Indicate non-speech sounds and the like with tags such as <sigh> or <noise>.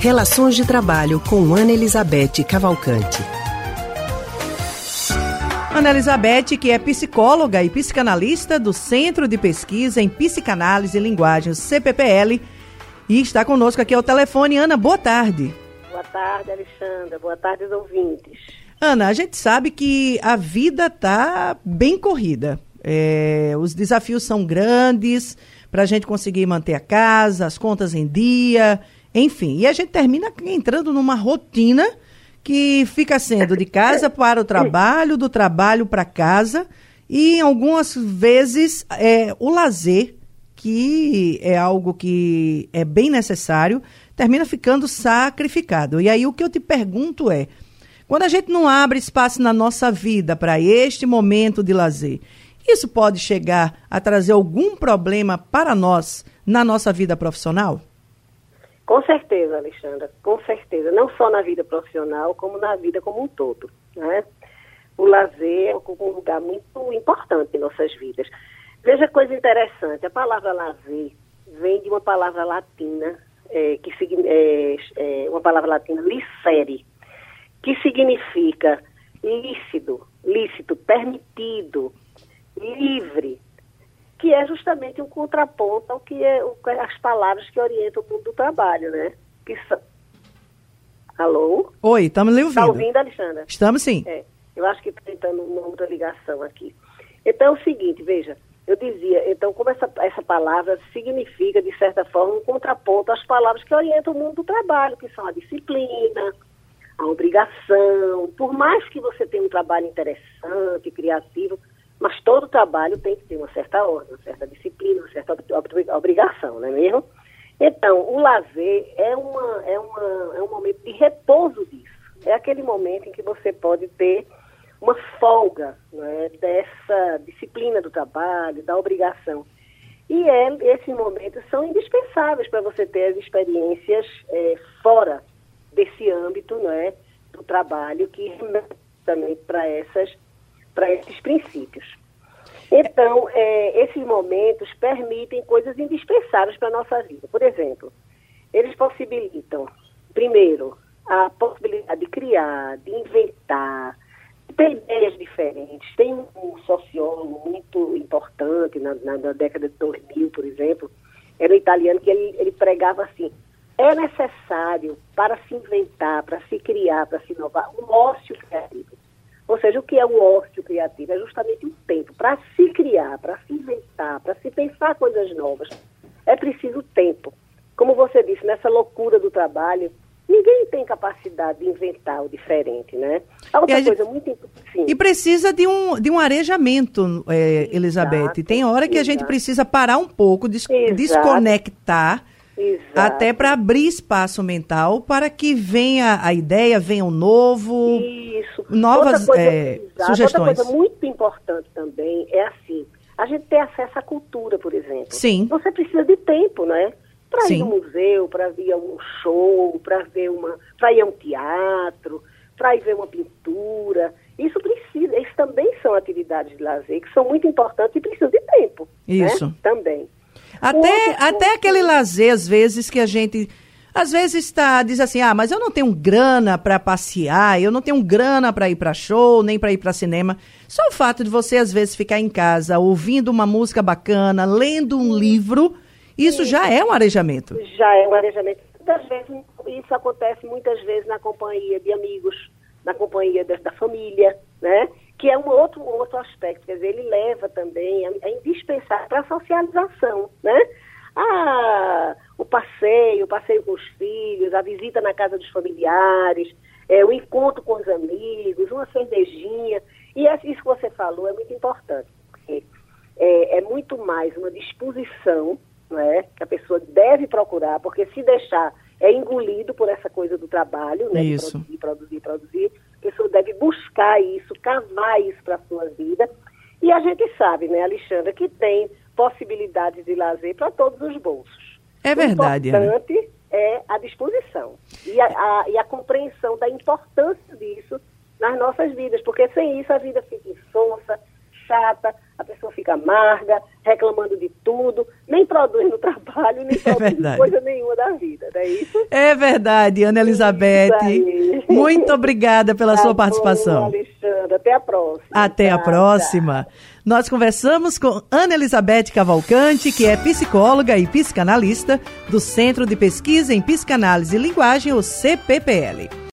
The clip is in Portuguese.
Relações de Trabalho com Ana Elizabeth Cavalcante. Ana Elizabeth, que é psicóloga e psicanalista do Centro de Pesquisa em Psicanálise e Linguagem, CPPL, e está conosco aqui ao telefone. Ana, boa tarde. Boa tarde, Alexandra. Boa tarde, ouvintes. Ana, a gente sabe que a vida está bem corrida. É, os desafios são grandes para a gente conseguir manter a casa, as contas em dia, enfim. E a gente termina entrando numa rotina que fica sendo de casa para o trabalho, do trabalho para casa, e algumas vezes é, o lazer, que é algo que é bem necessário, termina ficando sacrificado. E aí o que eu te pergunto é: quando a gente não abre espaço na nossa vida para este momento de lazer, isso pode chegar a trazer algum problema para nós na nossa vida profissional? Com certeza, Alexandra, com certeza. Não só na vida profissional, como na vida como um todo. Né? O lazer é um lugar muito importante em nossas vidas. Veja coisa interessante, a palavra lazer vem de uma palavra latina, é, que é, é, uma palavra latina, licere, que significa lícito, lícito, permitido, livre, que é justamente um contraponto ao que é as palavras que orientam o mundo do trabalho, né? Que são... Alô? Oi, estamos lhe ouvindo. Está ouvindo, Alexandra? Estamos sim. É, eu acho que tentando uma outra ligação aqui. Então é o seguinte, veja, eu dizia, então como essa, essa palavra significa, de certa forma, um contraponto às palavras que orientam o mundo do trabalho, que são a disciplina, a obrigação. Por mais que você tenha um trabalho interessante, criativo, mas todo trabalho tem que ter uma certa ordem, uma certa disciplina, uma certa obrigação, não é mesmo? Então, o lazer é, uma, é, uma, é um momento de repouso disso. É aquele momento em que você pode ter uma folga né, dessa disciplina do trabalho, da obrigação. E é, esses momentos são indispensáveis para você ter as experiências é, fora desse âmbito né, do trabalho que também para essas para esses princípios. Então, é, esses momentos permitem coisas indispensáveis para a nossa vida. Por exemplo, eles possibilitam, primeiro, a possibilidade de criar, de inventar, de ter ideias diferentes. Tem um sociólogo muito importante na, na, na década de 2000, por exemplo, era um italiano que ele, ele pregava assim, é necessário para se inventar, para se criar, para se inovar, um ócio criativo. Ou seja, o que é o ócio criativo? É justamente o tempo para se criar, para se inventar, para se pensar coisas novas. É preciso tempo. Como você disse, nessa loucura do trabalho, ninguém tem capacidade de inventar o diferente, né? A outra a coisa gente... muito sim. E precisa de um, de um arejamento, é, Elizabeth. Exato, tem hora que exato. a gente precisa parar um pouco, des desconectar Exato. Até para abrir espaço mental para que venha a ideia, venha o novo, Isso. Novas outra coisa, é, sugestões. Outra coisa muito importante também é assim, a gente ter acesso à cultura, por exemplo. Sim. Você precisa de tempo, não é? Para ir ao museu, para ver um show, para ver uma, para ir a um teatro, para ir ver uma pintura. Isso precisa, isso também são atividades de lazer que são muito importantes e precisam de tempo. Né? Isso. Né? Também. Até, até aquele lazer, às vezes, que a gente. Às vezes está diz assim: "Ah, mas eu não tenho grana para passear, eu não tenho grana para ir para show, nem para ir para cinema". Só o fato de você às vezes ficar em casa ouvindo uma música bacana, lendo um livro, isso já é um arejamento. Já é um arejamento. Muitas vezes isso acontece muitas vezes na companhia de amigos, na companhia da, da família, né? que é um outro, outro aspecto, quer dizer, ele leva também, é, é indispensável para a socialização, né? Ah, o passeio, o passeio com os filhos, a visita na casa dos familiares, é, o encontro com os amigos, uma cervejinha. E isso que você falou é muito importante, porque é, é muito mais uma disposição né, que a pessoa deve procurar, porque se deixar é engolido por essa coisa do trabalho, né? Isso. produzir, produzir, produzir. A pessoa deve buscar isso, cavar isso para a sua vida. E a gente sabe, né, Alexandra, que tem possibilidades de lazer para todos os bolsos. É verdade. O importante Ana. é a disposição e a, a, e a compreensão da importância disso nas nossas vidas, porque sem isso a vida fica insonsa, chata, a pessoa fica amarga, reclamando de tudo, nem produz no <laughs> trabalho, nem é produz coisa nenhuma da vida, não é isso? É verdade, Ana Elizabeth. Muito obrigada pela tá sua bom, participação. Até a próxima. Até a Tá, próxima. Nós conversamos com Ana Elizabeth Cavalcante, que é psicóloga e psicanalista do Centro de Pesquisa em Psicanálise e Linguagem, o CPPL.